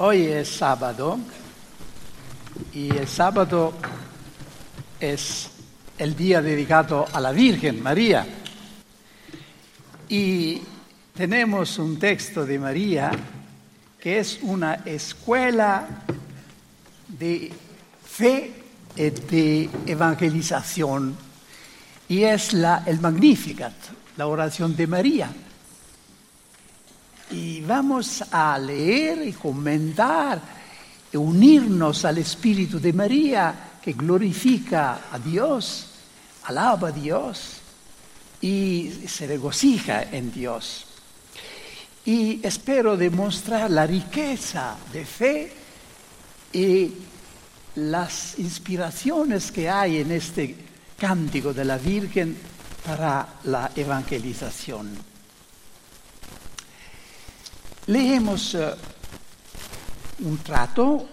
Hoy es sábado y el sábado es el día dedicado a la Virgen María. Y tenemos un texto de María que es una escuela de fe y de evangelización y es la, el Magnificat, la oración de María. Y vamos a leer y comentar y unirnos al Espíritu de María que glorifica a Dios, alaba a Dios y se regocija en Dios. Y espero demostrar la riqueza de fe y las inspiraciones que hay en este cántico de la Virgen para la evangelización. Leemos uh, un trato,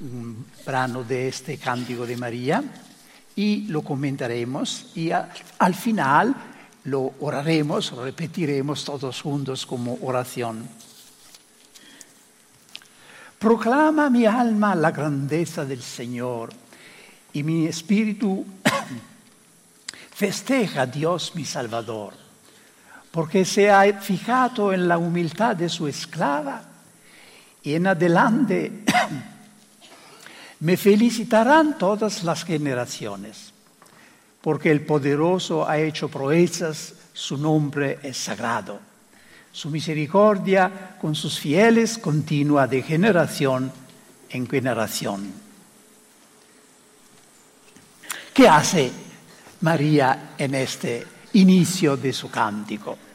un brano de este cántico de María y lo comentaremos y al final lo oraremos, lo repetiremos todos juntos como oración. Proclama mi alma la grandeza del Señor y mi espíritu festeja a Dios mi Salvador porque se ha fijado en la humildad de su esclava y en adelante me felicitarán todas las generaciones, porque el poderoso ha hecho proezas, su nombre es sagrado. Su misericordia con sus fieles continúa de generación en generación. ¿Qué hace María en este inicio de su cántico?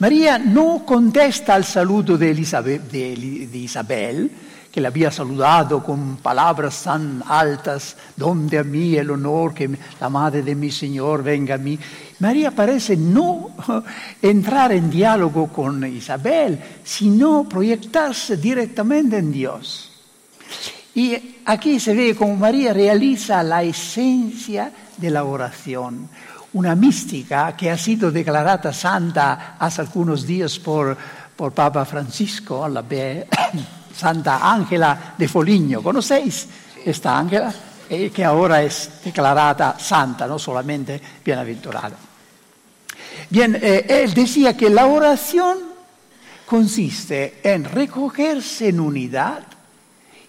María no contesta al saludo de, Isabel, que le había saludado con palabras tan altas, donde a mí el honor que la madre de mi Señor venga a mí. María parece no entrar en diálogo con Isabel, sino proyectarse directamente en Dios. Y aquí se ve cómo María realiza la esencia de la oración, una mística que ha sido declarada santa hace algunos días por, por Papa Francisco, la Santa Ángela de Foligno. ¿Conocéis esta Ángela? Eh, que ahora es declarada santa, no solamente bienaventurada. Bien, eh, él decía que la oración consiste en recogerse en unidad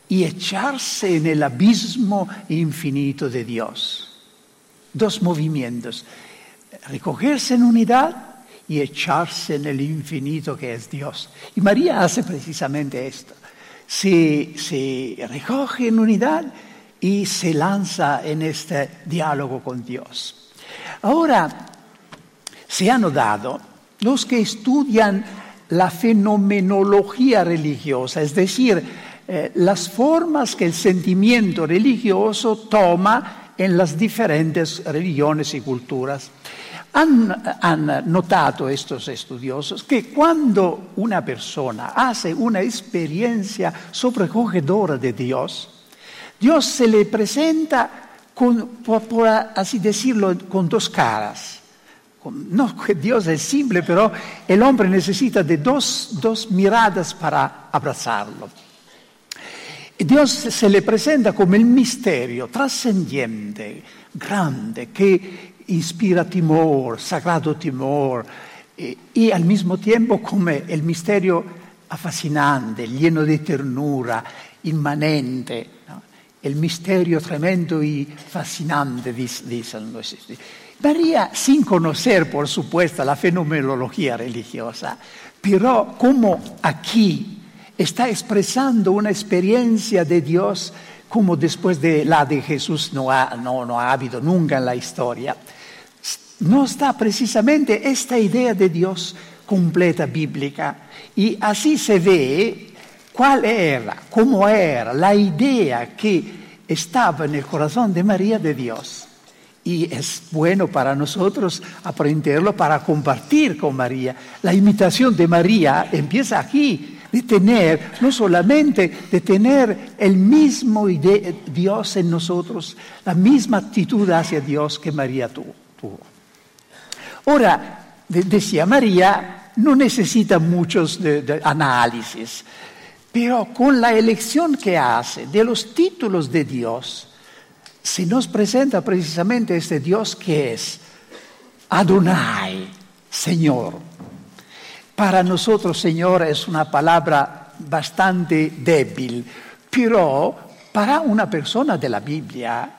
y echarse en el abismo infinito de Dios dos movimientos, recogerse en unidad y echarse en el infinito que es Dios. Y María hace precisamente esto. Se, se recoge en unidad y se lanza en este diálogo con Dios. Ahora, se han notado los que estudian la fenomenología religiosa, es decir, eh, las formas que el sentimiento religioso toma en las diferentes religiones y culturas. Han, han, notado estos estudiosos que cuando una persona hace una experiencia sobrecogedora de Dios, Dios se le presenta, con, por, así decirlo, con dos caras. No Dios es simple, pero el hombre necesita de dos, dos miradas para abrazarlo. Dios se le presenta como el misterio trascendiente, grande, que inspira timor, sagrado timor, eh, y al mismo tiempo como el misterio fascinante, lleno de ternura, inmanente, ¿no? el misterio tremendo y fascinante, dicen los María, sin conocer, por supuesto, la fenomenología religiosa, pero como aquí está expresando una experiencia de Dios como después de la de Jesús no ha, no, no ha habido nunca en la historia. No está precisamente esta idea de Dios completa bíblica. Y así se ve cuál era, cómo era la idea que estaba en el corazón de María de Dios. Y es bueno para nosotros aprenderlo para compartir con María. La imitación de María empieza aquí, de tener, no solamente de tener el mismo Dios en nosotros, la misma actitud hacia Dios que María tuvo. Ahora, decía María, no necesita muchos de, de análisis. Pero con la elección que hace de los títulos de Dios, se nos presenta precisamente este Dios que es Adonai, Señor. Para nosotros, Señor, es una palabra bastante débil, pero para una persona de la Biblia,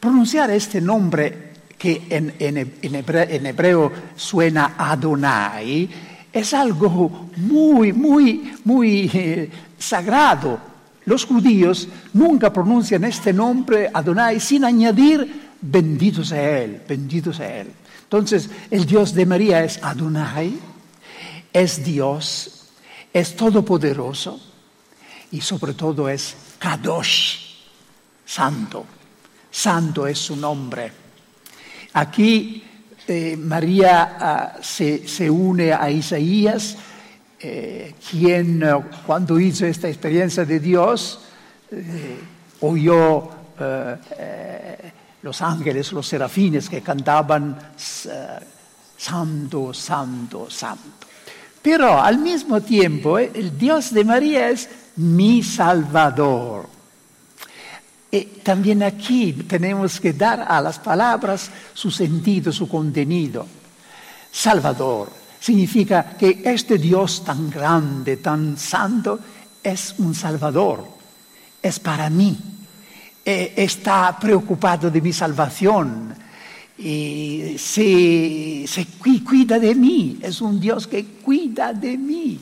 pronunciar este nombre que en, hebreo, suena Adonai, es algo muy, muy, muy eh, sagrado. Los judíos nunca pronuncian este nombre Adonai sin añadir bendito sea Él, bendito sea Él. Entonces, el Dios de María es Adonai, es Dios, es todopoderoso y sobre todo es Kadosh, santo. Santo es su nombre. Aquí eh, María ah, se, une a Isaías, eh, quien eh, cuando hizo esta experiencia de Dios oyó los ángeles, los serafines que cantaban Santo, Santo, Santo. Pero al mismo tiempo el Dios de María es mi Salvador. Y también aquí tenemos que dar a las palabras su sentido, su contenido. Salvador significa que este Dios tan grande, tan santo, es un Salvador, es para mí eh, está preocupado de mi salvación y se, se cuida de mí, es un Dios que cuida de mí.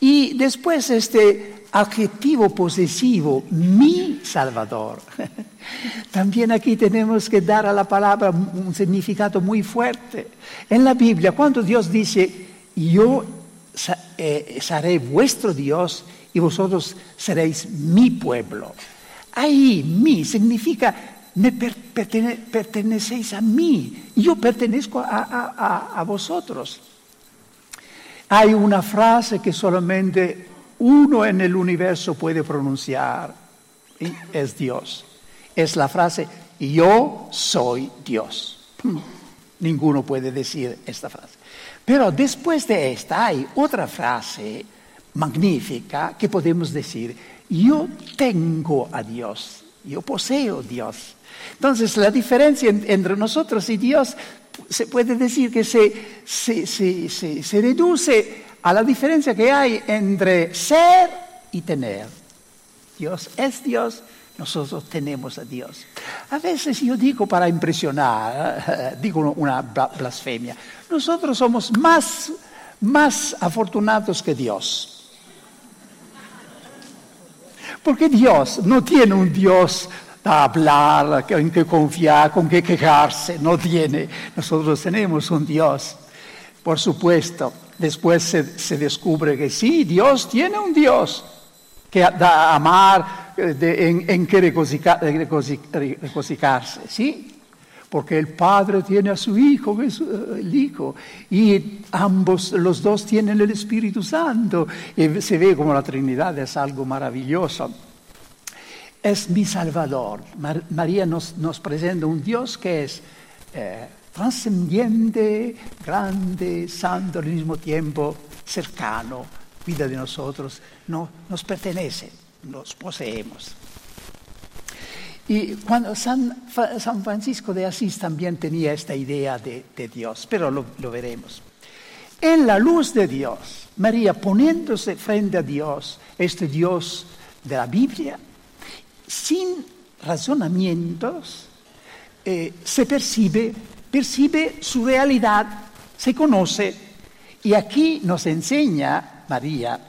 Y después este adjetivo posesivo, mi Salvador. También aquí tenemos que dar a la palabra un significado muy fuerte. En la Biblia, cuando Dios dice, yo eh, seré vuestro Dios y vosotros seréis mi pueblo. Ahí, mí, significa, me pertenecéis a mí, yo pertenezco a, vosotros. Hay una frase que solamente uno en el universo puede pronunciar, y es Dios. Es la frase, yo soy Dios. Hmm, ninguno puede decir esta frase. Pero después de esta hay otra frase magnífica que podemos decir, yo tengo a Dios, yo poseo Dios. Entonces la diferencia entre nosotros y Dios se puede decir que se, se, reduce a la diferencia que hay entre ser y tener. Dios es Dios, nosotros tenemos a Dios. A veces yo digo para impresionar, digo una blasfemia, nosotros somos más, más afortunados que Dios. Porque Dios no tiene un Dios a hablar, en que confiar, con que quejarse, no tiene. Nosotros tenemos un Dios. Por supuesto, después se, descubre que sí, Dios tiene un Dios que da amar, en, en, que regocijarse, ¿sí? Porque el Padre tiene a su Hijo, eh, el Hijo, y ambos, los dos tienen el Espíritu Santo, y se ve como la Trinidad es algo maravilloso. Es mi Salvador. María nos, presenta un Dios que es eh, trascendiente, grande, santo al mismo tiempo, cercano, cuida de nosotros, no, nos pertenece, nos poseemos. Y cuando San, Francisco de Asís también tenía esta idea de, Dios, pero lo, veremos. En la luz de Dios, María poniéndose frente a Dios, este Dios de la Biblia, sin razonamientos, eh, se percibe, percibe su realidad, se conoce. Y aquí nos enseña María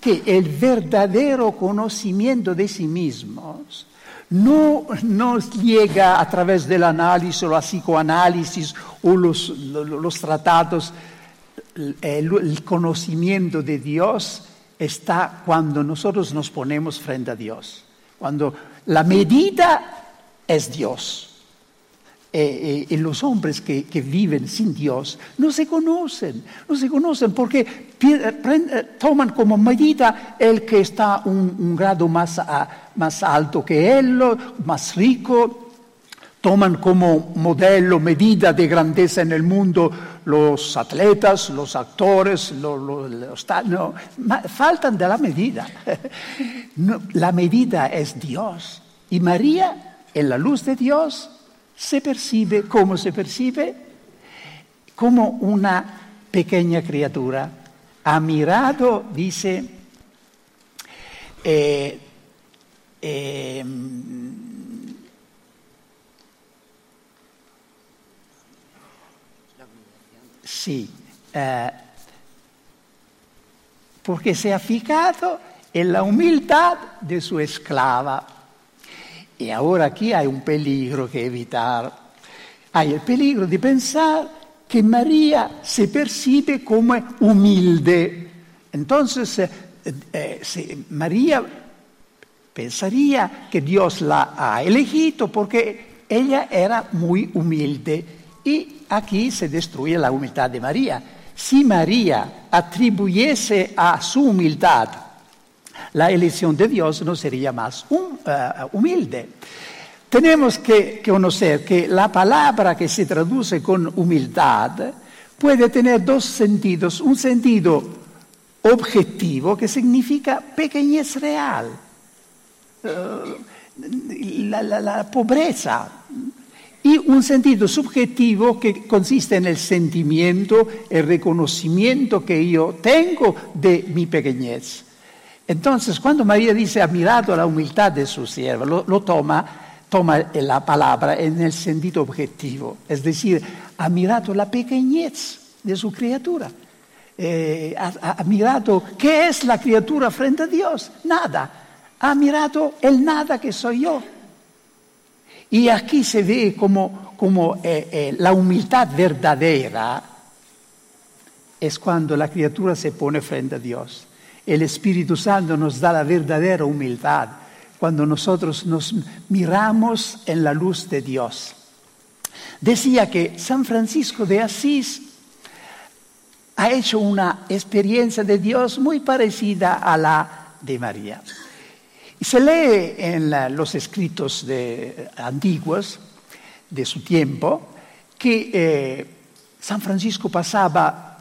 que el verdadero conocimiento de sí mismos no nos llega a través del análisis o la psicoanálisis o los, tratados. El, conocimiento de Dios está cuando nosotros nos ponemos frente a Dios, cuando la medida es Dios. Eh, eh, los hombres que, viven sin Dios no se conocen, no se conocen porque eh, toman como medida el que está un, grado más, más alto que él, más rico, toman como modelo, medida de grandeza en el mundo los atletas, los actores, los, los, no, faltan de la medida. la medida es Dios. Y María, en la luz de Dios, se percibe como se percibe, como una pequeña criatura. Ha mirado, dice, eh, eh, sí, eh, porque se ha fijado en la humildad de su esclava. Y ahora aquí hay un peligro que evitar. Hay el peligro de pensar que María se percibe como humilde. Entonces, eh, eh, María pensaría que Dios la ha elegido porque ella era muy humilde. Y aquí se destruye la humildad de María. Si María atribuyese a su humildad la elección de Dios, no sería más eh, humilde. Tenemos que, conocer que la palabra que se traduce con humildad puede tener dos sentidos. Un sentido objetivo que significa pequeñez real, eh, la, la pobreza, y un sentido subjetivo que consiste en el sentimiento, el reconocimiento que yo tengo de mi pequeñez. Entonces, cuando María dice ha mirado la humildad de su sierva, lo, toma, toma la palabra en el sentido objetivo, es decir, ha mirado la pequeñez de su criatura. Eh, ha, mirado qué es la criatura frente a Dios, nada. Ha mirado el nada que soy yo. Y aquí se ve como, como eh, eh, la humildad verdadera es cuando la criatura se pone frente a Dios. El Espíritu Santo nos da la verdadera humildad cuando nosotros nos miramos en la luz de Dios. Decía que San Francisco de Asís ha hecho una experiencia de Dios muy parecida a la de María. Y se lee en los escritos de, antiguos de su tiempo que eh, San Francisco pasaba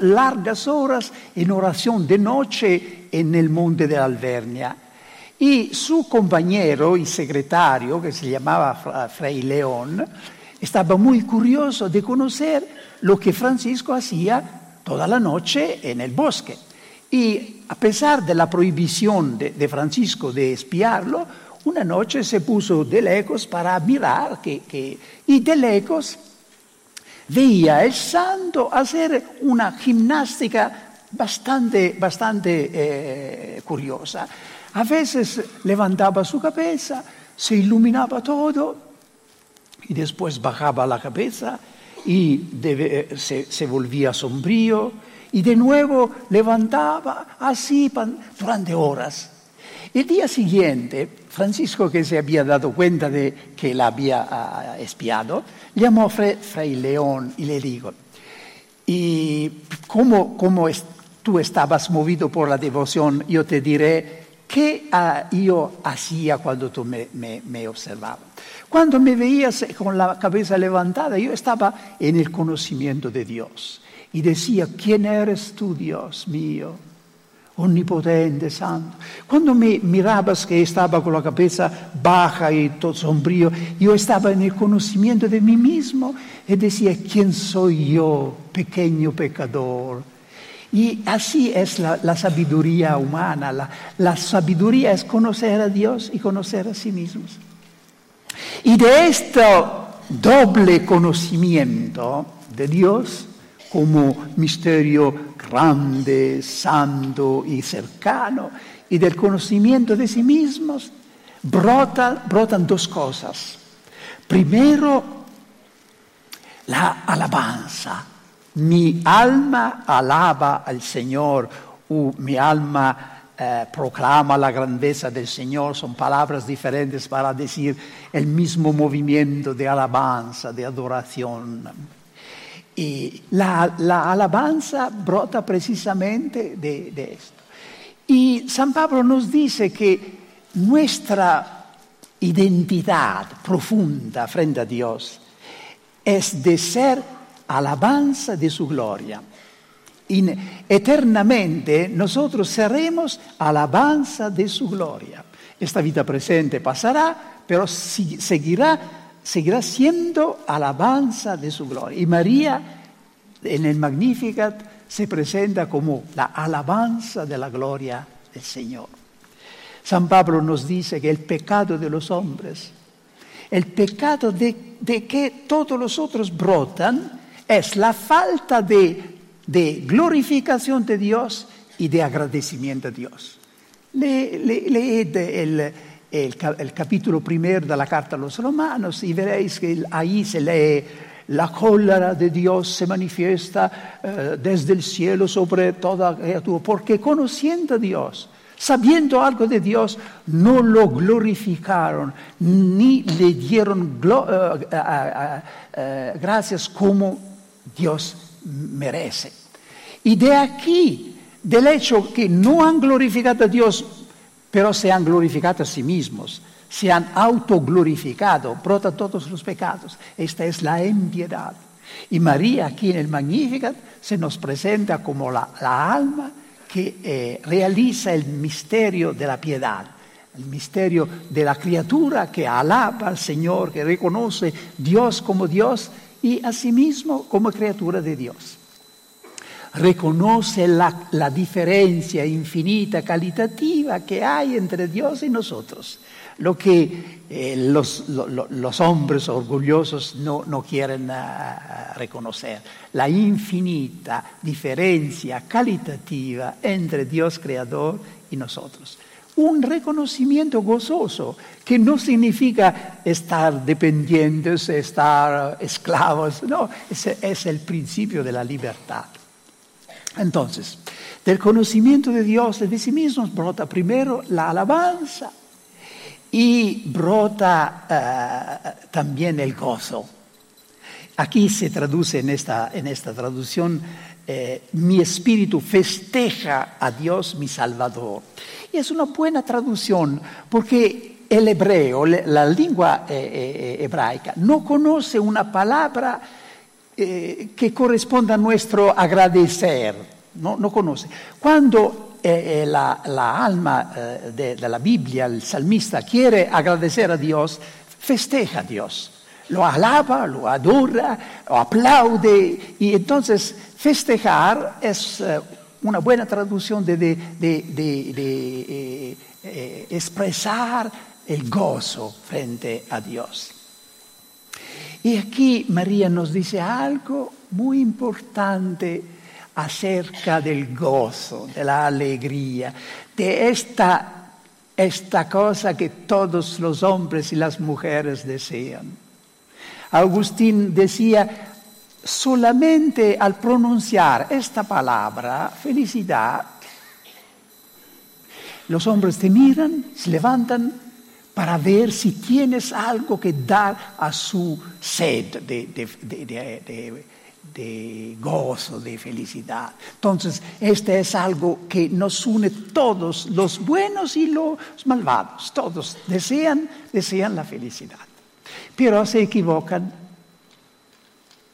largas horas en oración de noche en el monte de Alvernia. Y su compañero y secretario, que se llamaba Fray León, estaba muy curioso de conocer lo que Francisco hacía toda la noche en el bosque. Y a pesar de la prohibición de, Francisco de espiarlo, una noche se puso de lejos para mirar que, y de lejos veía el santo hacer una gimnástica bastante, bastante eh, curiosa. A veces levantaba su cabeza, se iluminaba todo y después bajaba la cabeza y se, se volvía sombrío y de nuevo levantaba así durante horas. El día siguiente, Francisco, que se había dado cuenta de que la había ah, espiado, llamó a Fray, León y le dijo, y como, tú estabas movido por la devoción, yo te diré qué ah, yo hacía cuando tú me, me observabas. Cuando me veías con la cabeza levantada, yo estaba en el conocimiento de Dios y decía, ¿quién eres tú, Dios mío? Omnipotente, santo. Cuando me mirabas que estaba con la cabeza baja y todo sombrío, yo estaba en el conocimiento de mí mismo y decía, ¿quién soy yo, pequeño pecador? Y así es la, sabiduría humana. La, la sabiduría es conocer a Dios y conocer a sí mismos. Y de este doble conocimiento de Dios, como misterio grande, santo y cercano, y del conocimiento de sí mismos, brotan dos cosas. Primero, la alabanza. Mi alma alaba al Señor, mi alma eh, proclama la grandeza del Señor, son palabras diferentes para decir el mismo movimiento de alabanza, de adoración. Y la, alabanza brota precisamente de, esto. Y San Pablo nos dice que nuestra identidad profunda frente a Dios es de ser alabanza de su gloria. eternamente nosotros seremos alabanza de su gloria. Esta vida presente pasará, pero seguirá, seguirá siendo alabanza de su gloria. Y María en el Magnificat se presenta como la alabanza de la gloria del Señor. San Pablo nos dice que el pecado de los hombres, el pecado de, que todos los otros brotan, es la falta de, glorificación de Dios y de agradecimiento a Dios. leed el, el, capítulo primero de la carta a los romanos y veréis que ahí se lee la cólera de Dios se manifiesta eh, desde el cielo sobre toda criatura, porque conociendo a Dios, sabiendo algo de Dios, no lo glorificaron ni le dieron eh, eh, gracias como Dios merece. Y de aquí, del hecho que no han glorificado a Dios, pero se han glorificado a sí mismos, se han autoglorificado, brota todos los pecados. Esta es la impiedad. Y María aquí en el Magnificat se nos presenta como la alma que eh, realiza el misterio de la piedad, el misterio de la criatura que alaba al Señor, que reconoce Dios como Dios y a sí mismo como criatura de Dios. Reconoce la, diferencia infinita, calitativa que hay entre Dios y nosotros lo que eh, los, hombres orgullosos no, quieren uh, reconocer, la infinita diferencia calitativa entre Dios creador y nosotros. Un reconocimiento gozoso que no significa estar dependientes, estar esclavos, no, ese es el principio de la libertad. Entonces, del conocimiento de Dios de sí mismos brota primero la alabanza, y brota uh, también el gozo. Aquí se traduce en esta, en esta traducción, eh, mi espíritu festeja a Dios mi Salvador. Y es una buena traducción porque el hebreo, la lengua eh, eh, hebraica, no conoce una palabra que corresponda a nuestro agradecer, no, no conoce. Cuando eh, la, la, alma eh, de, la Biblia, el salmista, quiere agradecer a Dios, festeja a Dios. Lo alaba, lo adora, lo aplaude. Y entonces festejar es eh, una buena traducción de, de, de eh, expresar el gozo frente a Dios. Y aquí María nos dice algo muy importante acerca del gozo, de la alegría, de esta, esta cosa que todos los hombres y las mujeres desean. Agustín decía, solamente al pronunciar esta palabra, felicidad, los hombres te miran, se levantan para ver si tienes algo que dar a su sed de, de de gozo, de felicidad. Entonces, este es algo que nos une todos, los buenos y los malvados. Todos desean, desean la felicidad. Pero se equivocan.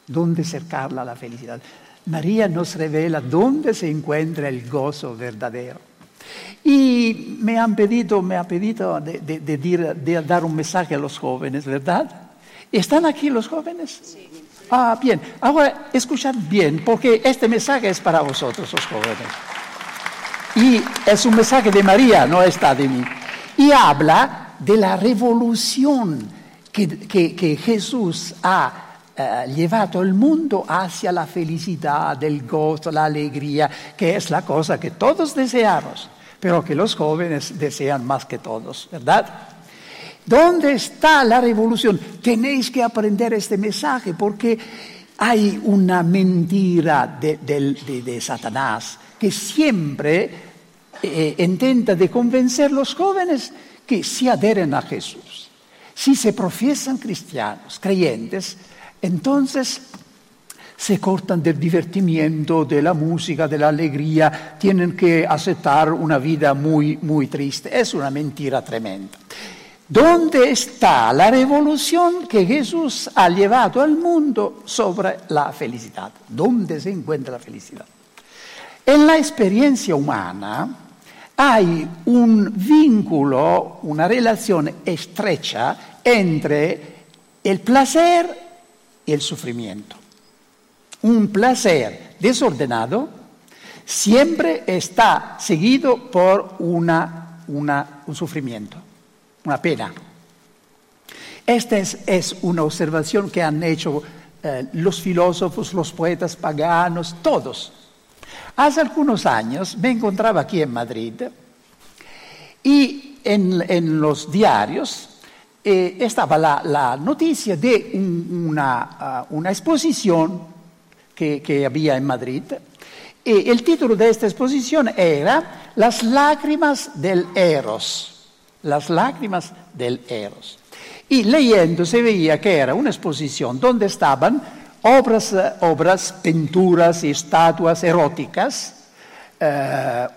¿Dónde cercarla la felicidad? María nos revela dónde se encuentra el gozo verdadero. Y me han pedido, me ha pedido de, de dar un mensaje a los jóvenes, ¿verdad? ¿Están aquí los jóvenes? Sí. Ah, bien. Ahora, escuchad bien, porque este mensaje es para vosotros, los jóvenes. Y es un mensaje de María, no está de mí. Y habla de la revolución que, Jesús ha eh, llevado al mundo hacia la felicidad, el gozo, la alegría, que es la cosa que todos deseamos, pero que los jóvenes desean más que todos, ¿verdad? ¿Dónde está la revolución? Tenéis que aprender este mensaje porque hay una mentira de, Satanás que siempre eh, intenta de convencer a los jóvenes que se adheren a Jesús. Si se profesan cristianos, creyentes, entonces se cortan del divertimiento, de la música, de la alegría, tienen que aceptar una vida muy, muy triste. Es una mentira tremenda. ¿Dónde está la revolución que Jesús ha llevado al mundo sobre la felicidad? ¿Dónde se encuentra la felicidad? En la experiencia humana hay un vínculo, una relación estrecha entre el placer y el sufrimiento. Un placer desordenado siempre está seguido por una, un sufrimiento una pena. Esta es, una observación que han hecho eh, los filósofos, los poetas paganos, todos. Hace algunos años me encontraba aquí en Madrid y en, los diarios eh, estaba la, noticia de ah, una, exposición que, había en Madrid. Y el título de esta exposición era Las lágrimas del Eros las lágrimas del Eros. Y leyendo se veía que era una exposición donde estaban obras, obras pinturas y estatuas eróticas eh,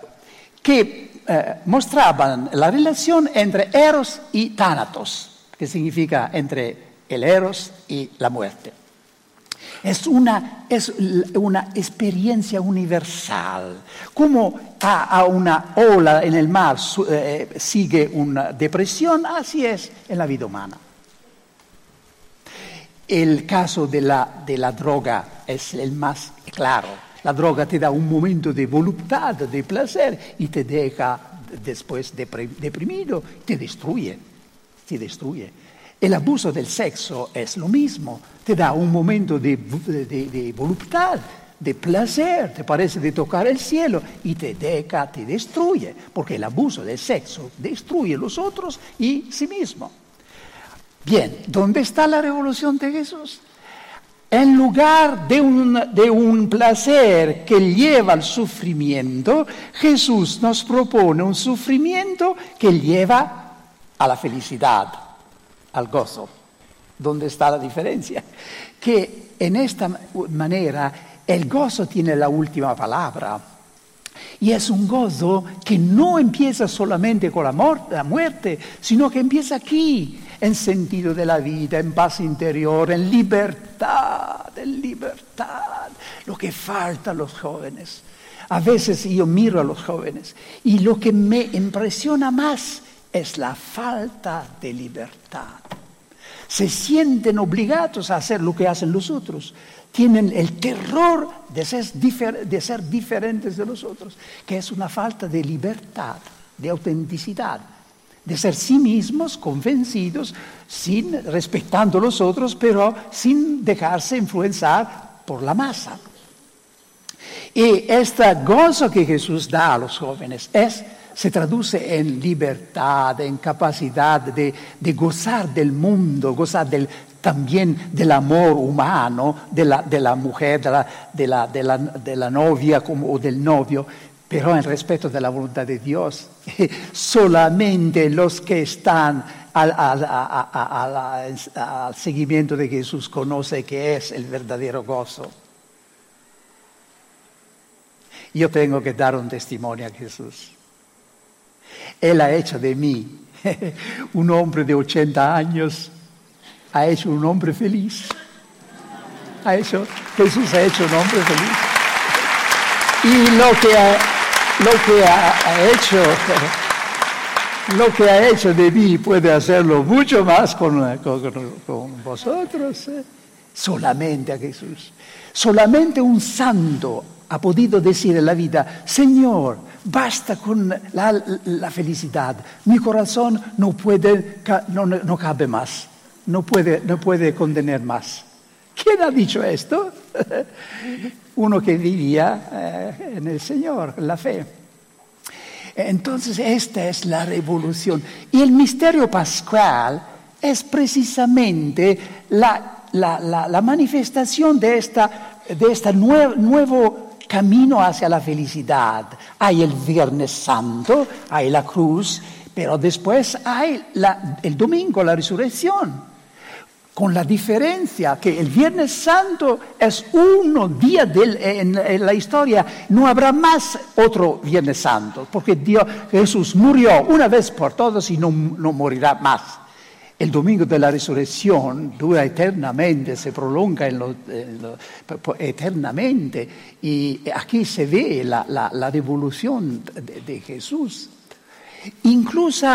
que eh, mostraban la relación entre Eros y Thanatos, que significa entre el Eros y la muerte. Es una, es una experiencia universal. Como a, una ola en el mar eh, sigue una depresión, así es en la vida humana. El caso de la, de la droga es el más claro. La droga te da un momento de voluntad, de placer y te deja después deprimido, te destruye, te destruye. El abuso del sexo es lo mismo, te da un momento de, voluntad, de placer, te parece de tocar el cielo y te deja, te destruye, porque el abuso del sexo destruye a los otros y sí mismo. Bien, ¿dónde está la revolución de Jesús? En lugar de de un, placer que lleva al sufrimiento, Jesús nos propone un sufrimiento que lleva a la felicidad al gozo. ¿Dónde está la diferencia? Que en esta manera el gozo tiene la última palabra. Y es un gozo que no empieza solamente con la, muerte, sino que empieza aquí, en sentido de la vida, en paz interior, en libertad, en libertad. Lo que falta a los jóvenes. A veces yo miro a los jóvenes y lo que me impresiona más es la falta de libertad. Se sienten obligados a hacer lo que hacen los otros. Tienen el terror de ser, diferentes de los otros, que es una falta de libertad, de autenticidad, de ser sí mismos convencidos, sin respetando a los otros, pero sin dejarse influenciar por la masa. Y este gozo que Jesús da a los jóvenes es se traduce en libertad, en capacidad de, gozar del mundo, gozar también del amor humano de la, mujer, de la, novia como, o del novio, pero en respeto de la voluntad de Dios. Solamente los que están al, al seguimiento de Jesús conocen que es el verdadero gozo. Yo tengo que dar un testimonio a Jesús. Él ha hecho de mí un hombre de 80 años, ha hecho un hombre feliz. Ha hecho, Jesús ha hecho un hombre feliz. Y lo que ha, lo que ha, hecho, lo que ha hecho de mí puede hacerlo mucho más con, con, vosotros. ¿eh? Solamente a Jesús. Solamente un santo ha podido decir en la vida, Señor, basta con la, felicidad, mi corazón no, puede, no, cabe más, no puede, no puede contener más. ¿Quién ha dicho esto? Uno que vivía eh, en el Señor, en la fe. Entonces esta es la revolución. Y el misterio pascual es precisamente la, manifestación de esta, de esta nuevo camino hacia la felicidad. Hay el Viernes Santo, hay la cruz, pero después hay el domingo, la resurrección. Con la diferencia que el Viernes Santo es uno día en, la historia, no habrá más otro Viernes Santo, porque Dios, Jesús murió una vez por todos y no, no morirá más. El domingo de la resurrección dura eternamente, se prolonga en lo, en lo, eternamente y aquí se ve la, la, la revolución de, Jesús. Incluso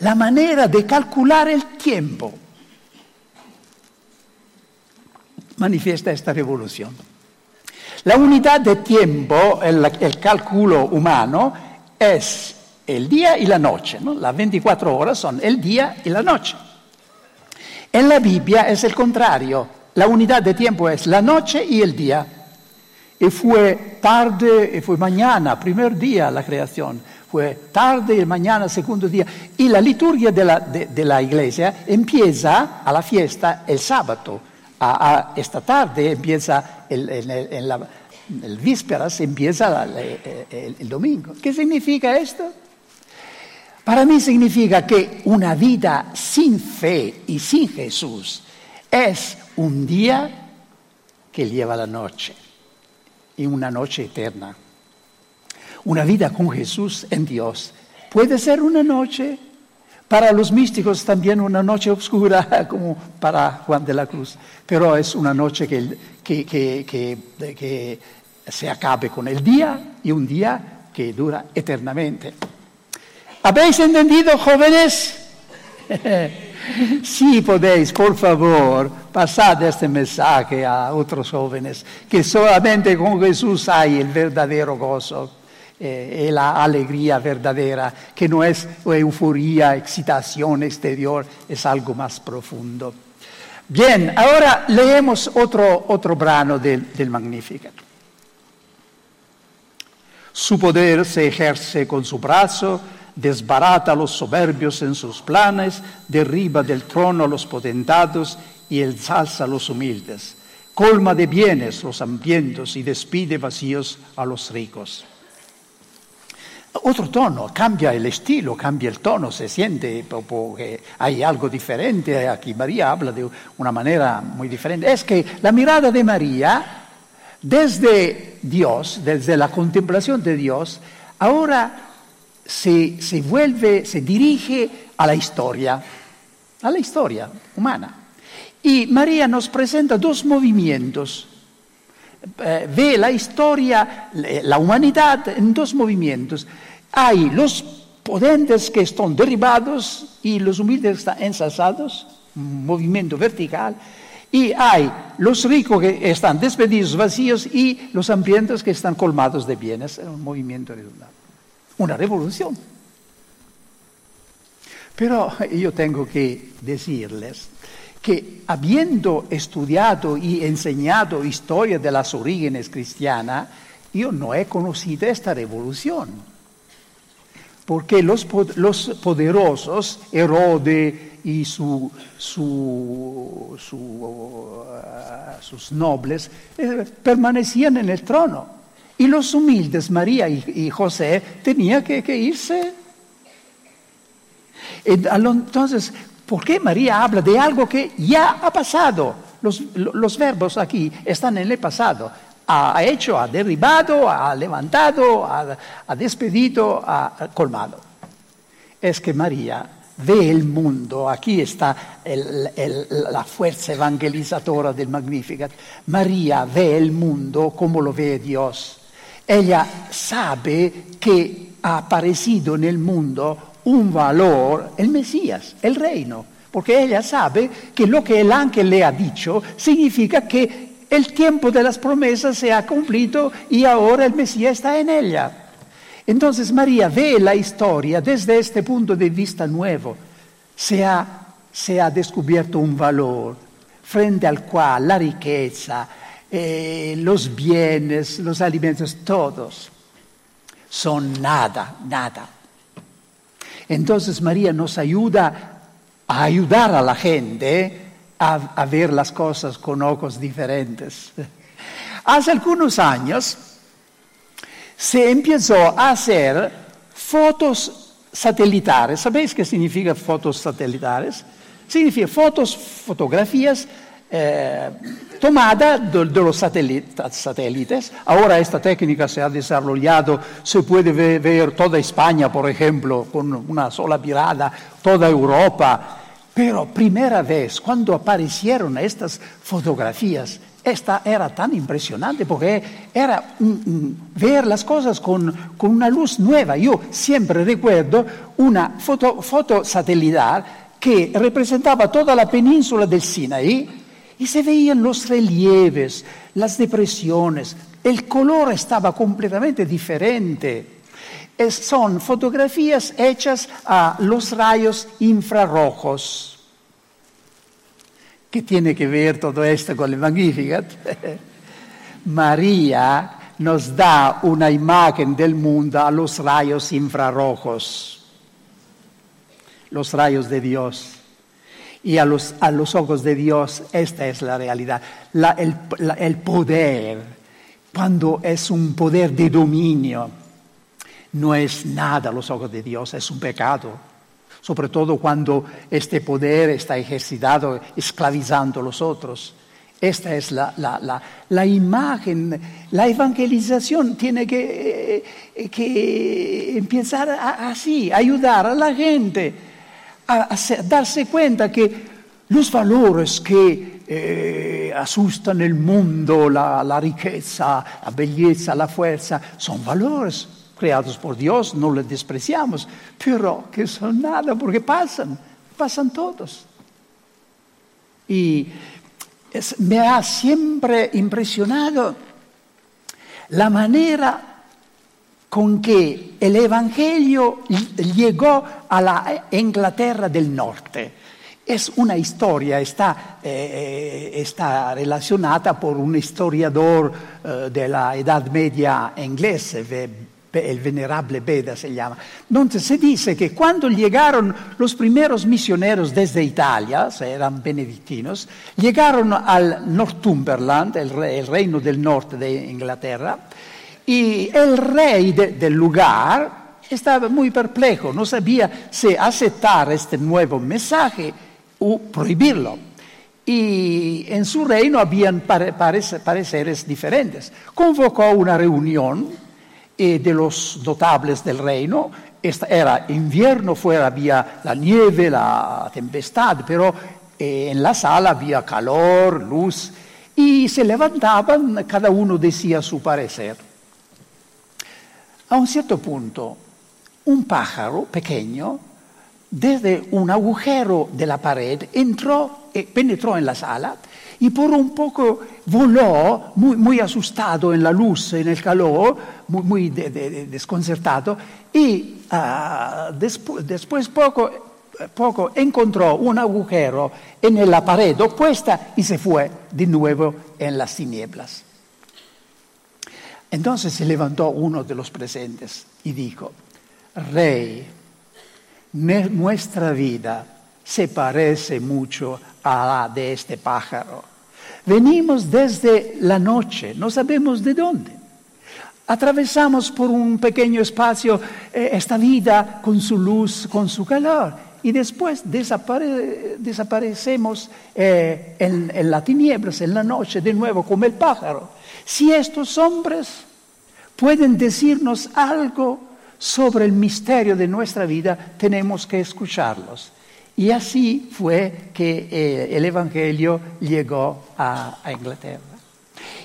la manera de calcular el tiempo manifiesta esta revolución. La unidad de tiempo, el cálculo humano, es el día y la noche. ¿no? Las 24 horas son el día y la noche. En la Biblia es el contrario. La unidad de tiempo es la noche y el día. Y fue tarde y fue mañana, primer día la creación. Fue tarde y mañana, segundo día. Y la liturgia de la, de, de la iglesia empieza a la fiesta el sábado. A, a esta tarde empieza el, en, el, en la el vísperas, empieza el, el, el domingo. ¿Qué significa esto? Para mí significa que una vida sin fe y sin Jesús es un día que lleva la noche y una noche eterna. Una vida con Jesús en Dios puede ser una noche, para los místicos también una noche oscura, como para Juan de la Cruz, pero es una noche que, que, que, que se acabe con el día y un día que dura eternamente. ¿Habéis entendido, jóvenes? sí podéis, por favor, pasad este mensaje a otros jóvenes, que solamente con Jesús hay el verdadero gozo eh, y la alegría verdadera, que no es euforía, excitación exterior, es algo más profundo. Bien, ahora leemos otro, otro brano del, del Magnificat. Su poder se ejerce con su brazo, desbarata a los soberbios en sus planes, derriba del trono a los potentados y ensalza a los humildes, colma de bienes los hambrientos y despide vacíos a los ricos. Otro tono, cambia el estilo, cambia el tono, se siente que hay algo diferente. Aquí María habla de una manera muy diferente. Es que la mirada de María, desde Dios, desde la contemplación de Dios, ahora se, se, vuelve, se dirige a la historia, a la historia humana. Y María nos presenta dos movimientos. Eh, ve la historia, la humanidad en dos movimientos. Hay los potentes que están derribados y los humildes están ensalzados, un movimiento vertical. Y hay los ricos que están despedidos vacíos y los hambrientos que están colmados de bienes, un movimiento horizontal una revolución. Pero yo tengo que decirles que habiendo estudiado y enseñado historia de las orígenes cristianas, yo no he conocido esta revolución. Porque los, poderosos, Herodes y su, uh, sus nobles, eh, permanecían en el trono. Y los humildes, María y, José, tenían que, que irse. Entonces, ¿por qué María habla de algo que ya ha pasado? Los, verbos aquí están en el pasado. Ha hecho, ha derribado, ha levantado, ha, despedido, ha colmado. Es que María ve el mundo, aquí está la fuerza evangelizadora del Magnificat, María ve el mundo como lo ve Dios. Ella sabe que ha aparecido en el mundo un valor, el Mesías, el reino, porque ella sabe que lo que el ángel le ha dicho significa que el tiempo de las promesas se ha cumplido y ahora el Mesías está en ella. Entonces María ve la historia desde este punto de vista nuevo. Se ha, se ha descubierto un valor frente al cual la riqueza, eh, los bienes, los alimentos, todos son nada, nada. Entonces María nos ayuda a ayudar a la gente a, a ver las cosas con ojos diferentes. Hace algunos años se empezó a hacer fotos satelitares. ¿Sabéis qué significa fotos satelitares? Significa fotos, fotografías eh, tomada de, los satélites. Ahora esta técnica se ha desarrollado, se puede ver, toda España, por ejemplo, con una sola mirada, toda Europa. Pero primera vez cuando aparecieron estas fotografías, esta era tan impresionante porque era ver las cosas con, una luz nueva. Yo siempre recuerdo una foto, foto satelital que representaba toda la península del Sinaí y se veían los relieves, las depresiones, el color estaba completamente diferente. son fotografías hechas a los rayos infrarrojos. ¿Qué tiene que ver todo esto con el Magnificat? María nos da una imagen del mundo a los rayos infrarrojos, los rayos de Dios. Y a los, a los ojos de Dios esta es la realidad. el, el poder, cuando es un poder de dominio, no es nada a los ojos de Dios, es un pecado sobre todo cuando este poder está ejercitado esclavizando a los otros. Esta es la, imagen, la evangelización tiene que, eh, empezar así, ayudar a la gente darse cuenta que los valores que eh, asustan el mundo, la riqueza, la belleza, la fuerza, son valores creados por Dios, no los despreciamos, pero que son nada porque pasan, pasan todos. Y me ha siempre impresionado la manera con que el Evangelio llegó a la Inglaterra del Norte. Es una historia, está, eh, está relacionada por un historiador eh, de la Edad Media inglese, el venerable Beda se llama, donde se dice que cuando llegaron los primeros misioneros desde Italia, eran benedictinos, llegaron al Northumberland, el reino del norte de Inglaterra, y el rey del lugar estaba muy perplejo, no sabía si aceptar este nuevo mensaje o prohibirlo. Y en su reino habían pareceres diferentes. Convocó una reunión y de los notables del reino. era invierno, fuera había la nieve, la tempestad, pero eh, en la sala había calor, luz, y se levantaban, cada uno decía su parecer. A un cierto punto, un pájaro pequeño, desde un agujero de la pared, entró, eh, penetró en la sala y por un poco voló, muy, asustado en la luz, en el calor, muy, desconcertado, y ah, después poco, poco encontró un agujero en la pared opuesta y se fue de nuevo en las tinieblas. Entonces se levantó uno de los presentes y dijo, Rey, nuestra vida se parece mucho a la de este pájaro. Venimos desde la noche, no sabemos de dónde. Atravesamos por un pequeño espacio eh, esta vida con su luz, con su calor, y después desaparecemos eh, en, en las tinieblas, en la noche, de nuevo como el pájaro. Si estos hombres pueden decirnos algo sobre el misterio de nuestra vida, tenemos que escucharlos. Y así fue que eh, el Evangelio llegó a, Inglaterra.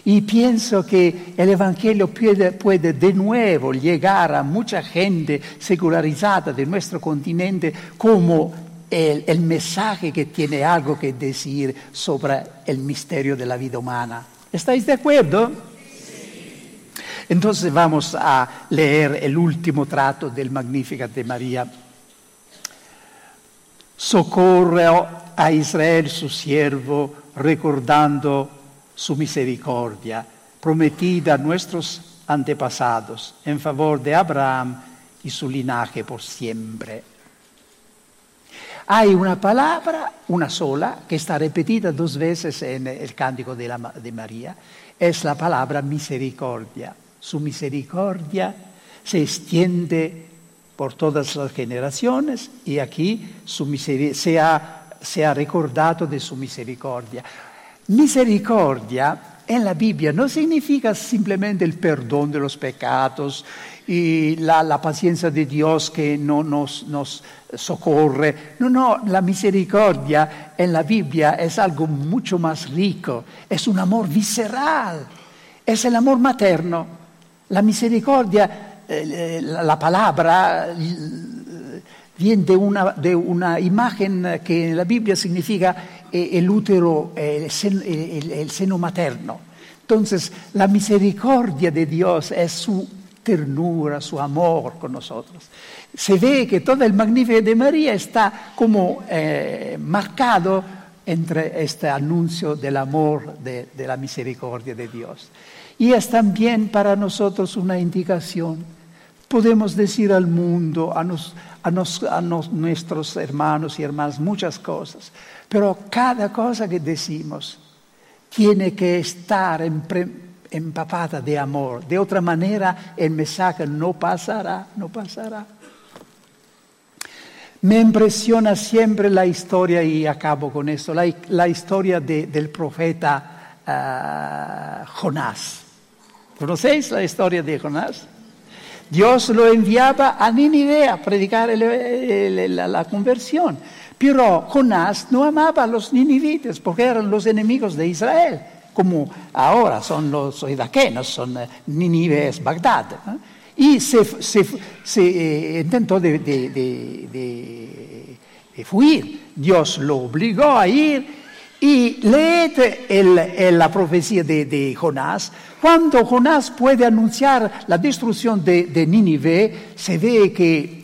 Y pienso que el Evangelio puede, de nuevo llegar a mucha gente secularizada de nuestro continente como el, el, mensaje que tiene algo que decir sobre el misterio de la vida humana. ¿Estáis de acuerdo? Entonces vamos a leer el último trato del Magnificat de María socorre a Israel su siervo, recordando su misericordia, prometida a nuestros antepasados en favor de Abraham y su linaje por siempre. Hay una palabra, una sola, que está repetida dos veces en el cántico de, de María, es la palabra misericordia. Su misericordia se extiende por todas las generaciones y aquí ha, se ha recordado de su misericordia. Misericordia en la Biblia no significa simplemente el perdón de los pecados y la, paciencia de Dios que no nos, socorre. No, no, la misericordia en la Biblia es algo mucho más rico, es un amor visceral, es el amor materno. La misericordia, eh, la palabra viene de una, imagen que en la Biblia significa eh, el útero, el seno, materno. Entonces, la misericordia de Dios es su ternura, su amor con nosotros. Se ve que todo el magnífico de María está como eh, marcado entre este anuncio del amor, de, la misericordia de Dios. Y es también para nosotros una indicación. Podemos decir al mundo, a, nuestros hermanos y hermanas muchas cosas, pero cada cosa que decimos tiene que estar empapada de amor. De otra manera, el mensaje no pasará, no pasará. Me impresiona siempre la historia, y acabo con esto, la, historia del profeta ah, Jonás. ¿Conocéis la historia de Jonás? Dios lo enviaba a Nínive a predicar la, conversión. Pero Jonás no amaba a los ninivites porque eran los enemigos de Israel, como ahora son los iraquenos, son eh, Nínive es Bagdad. Y se, eh, intentó de, de, fuir. Dios lo obligó a ir y leed la profecía de, Jonás. Cuando Jonás puede anunciar la destrucción de, Nínive, se ve que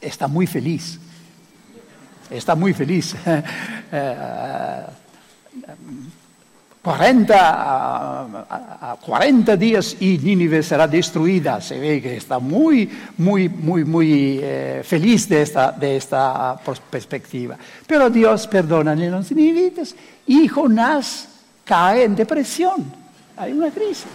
está muy feliz. Está muy feliz. 40, a, 40 días y Nínive será destruida. Se ve que está muy, muy, muy, muy eh, feliz de esta, de esta perspectiva. Pero Dios perdona a los ninivitas y Jonás cae en depresión. Hay una crisis.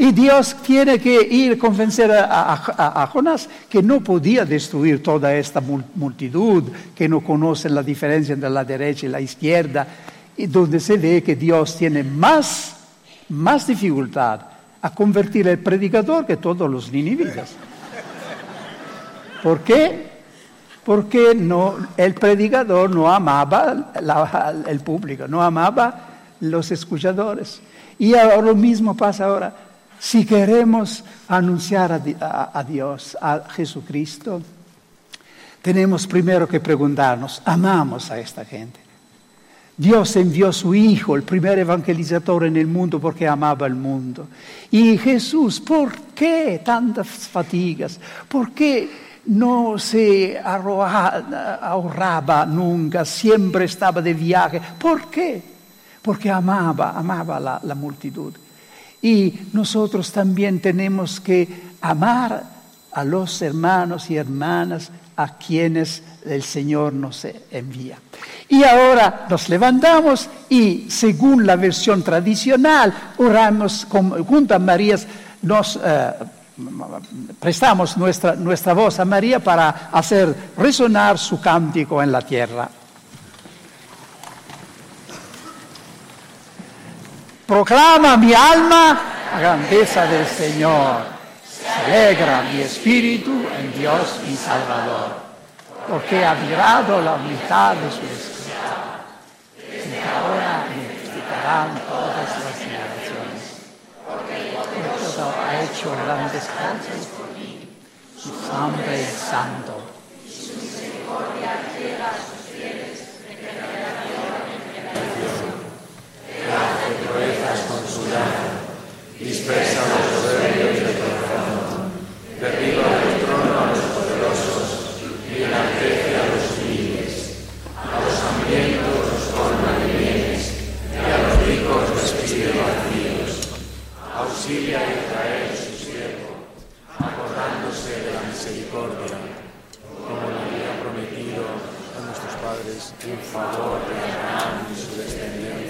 Y Dios tiene que ir a convencer a, a, Jonás que no podía destruir toda esta multitud, que no conoce la diferencia entre la derecha y la izquierda y donde se ve que Dios tiene más, más dificultad a convertir el predicador que todos los ninivitas. ¿Por qué? Porque no, el predicador no amaba el público, no amaba los escuchadores. Y ahora lo mismo pasa ahora. Si queremos anunciar a, Dios, a Jesucristo, tenemos primero que preguntarnos, ¿amamos a esta gente? Dios envió a su Hijo, el primer evangelizador en el mundo, porque amaba el mundo. Y Jesús, ¿por qué tantas fatigas? ¿Por qué no se ahorraba nunca? Siempre estaba de viaje. ¿Por qué? Porque amaba, amaba la, la multitud. Y nosotros también tenemos que amar a los hermanos y hermanas a quienes el Señor nos envía. Y ahora nos levantamos y según la versión tradicional, oramos junto a María, nos eh, prestamos nuestra, nuestra voz a María para hacer resonar su cántico en la tierra. Proclama mi alma la grandeza del Señor alegra mi espíritu en Dios mi Salvador, porque ha mirado la humildad de su esclava, y ahora multiplicarán todas las generaciones. Porque todo ha hecho grandes cosas por mí, su nombre es santo. Y su misericordia llega a sus fieles de generación en generación. Él hace su dispersa los soberbios de derriba del trono a los poderosos y enaltece a los humildes. A los hambrientos los de bienes y a los ricos despide vacíos. Auxilia a Israel su siervo, acordándose de la misericordia, como lo había prometido a nuestros padres en favor de Abraham y su descendencia.